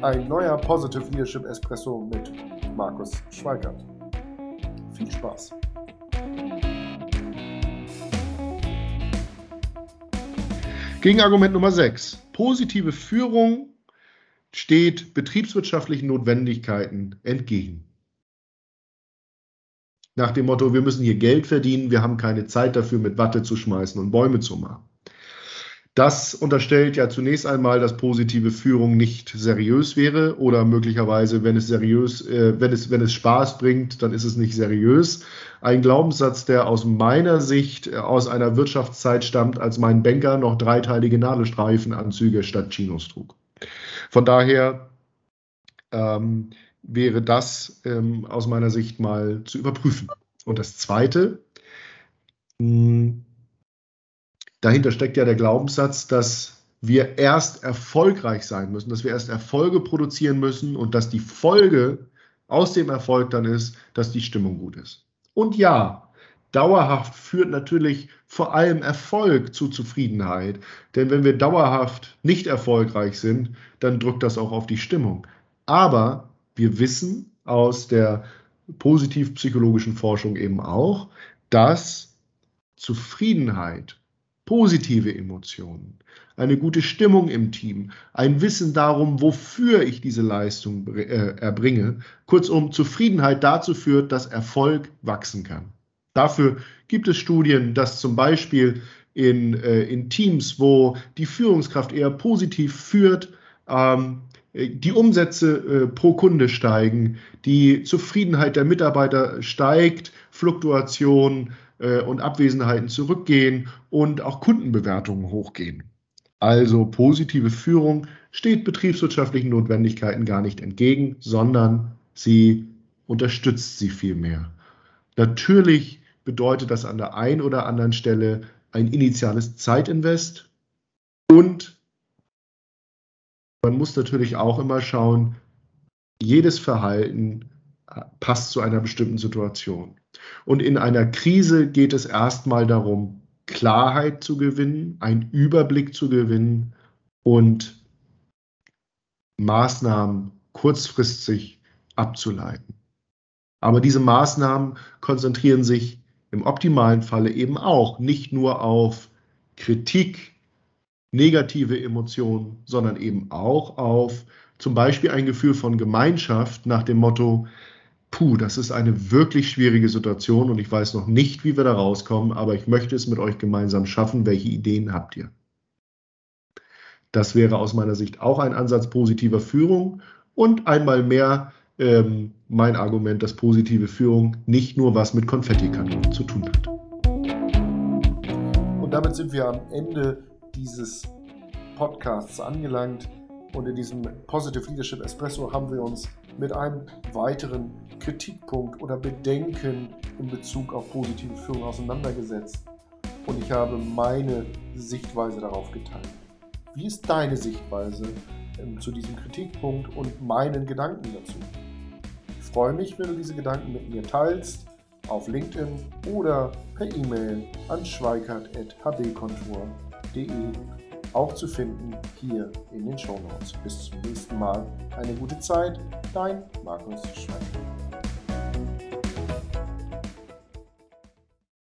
Ein neuer Positive Leadership Espresso mit Markus Schweigert. Viel Spaß! Gegenargument Nummer 6. Positive Führung steht betriebswirtschaftlichen Notwendigkeiten entgegen. Nach dem Motto, wir müssen hier Geld verdienen, wir haben keine Zeit dafür, mit Watte zu schmeißen und Bäume zu machen. Das unterstellt ja zunächst einmal, dass positive Führung nicht seriös wäre oder möglicherweise, wenn es seriös, äh, wenn es, wenn es Spaß bringt, dann ist es nicht seriös. Ein Glaubenssatz, der aus meiner Sicht äh, aus einer Wirtschaftszeit stammt, als mein Banker noch dreiteilige Nadelstreifenanzüge statt Chinos trug. Von daher ähm, wäre das ähm, aus meiner Sicht mal zu überprüfen. Und das Zweite, mh, hm, dahinter steckt ja der Glaubenssatz, dass wir erst erfolgreich sein müssen, dass wir erst Erfolge produzieren müssen und dass die Folge aus dem Erfolg dann ist, dass die Stimmung gut ist. Und ja, dauerhaft führt natürlich vor allem Erfolg zu Zufriedenheit. Denn wenn wir dauerhaft nicht erfolgreich sind, dann drückt das auch auf die Stimmung. Aber wir wissen aus der positiv-psychologischen Forschung eben auch, dass Zufriedenheit positive Emotionen, eine gute Stimmung im Team, ein Wissen darum, wofür ich diese Leistung äh, erbringe. Kurzum, Zufriedenheit dazu führt, dass Erfolg wachsen kann. Dafür gibt es Studien, dass zum Beispiel in, äh, in Teams, wo die Führungskraft eher positiv führt, ähm, die Umsätze äh, pro Kunde steigen, die Zufriedenheit der Mitarbeiter steigt, Fluktuation äh, und Abwesenheiten zurückgehen und auch Kundenbewertungen hochgehen. Also positive Führung steht betriebswirtschaftlichen Notwendigkeiten gar nicht entgegen, sondern sie unterstützt sie vielmehr. Natürlich bedeutet das an der einen oder anderen Stelle ein initiales Zeitinvest und man muss natürlich auch immer schauen, jedes Verhalten passt zu einer bestimmten Situation. Und in einer Krise geht es erstmal darum, Klarheit zu gewinnen, einen Überblick zu gewinnen und Maßnahmen kurzfristig abzuleiten. Aber diese Maßnahmen konzentrieren sich im optimalen Falle eben auch nicht nur auf Kritik, negative Emotionen, sondern eben auch auf zum Beispiel ein Gefühl von Gemeinschaft nach dem Motto, puh, das ist eine wirklich schwierige Situation und ich weiß noch nicht, wie wir da rauskommen, aber ich möchte es mit euch gemeinsam schaffen. Welche Ideen habt ihr? Das wäre aus meiner Sicht auch ein Ansatz positiver Führung und einmal mehr ähm, mein Argument, dass positive Führung nicht nur was mit Konfettikanonen zu tun hat. Und damit sind wir am Ende dieses Podcasts angelangt. Und in diesem Positive Leadership Espresso haben wir uns mit einem weiteren Kritikpunkt oder Bedenken in Bezug auf positive Führung auseinandergesetzt. Und ich habe meine Sichtweise darauf geteilt. Wie ist deine Sichtweise ähm, zu diesem Kritikpunkt und meinen Gedanken dazu? Ich freue mich, wenn du diese Gedanken mit mir teilst auf LinkedIn oder per E-Mail an schweikert.hbkontur.de auch zu finden hier in den Show Notes. Bis zum nächsten Mal. Eine gute Zeit. Dein Markus Schweig.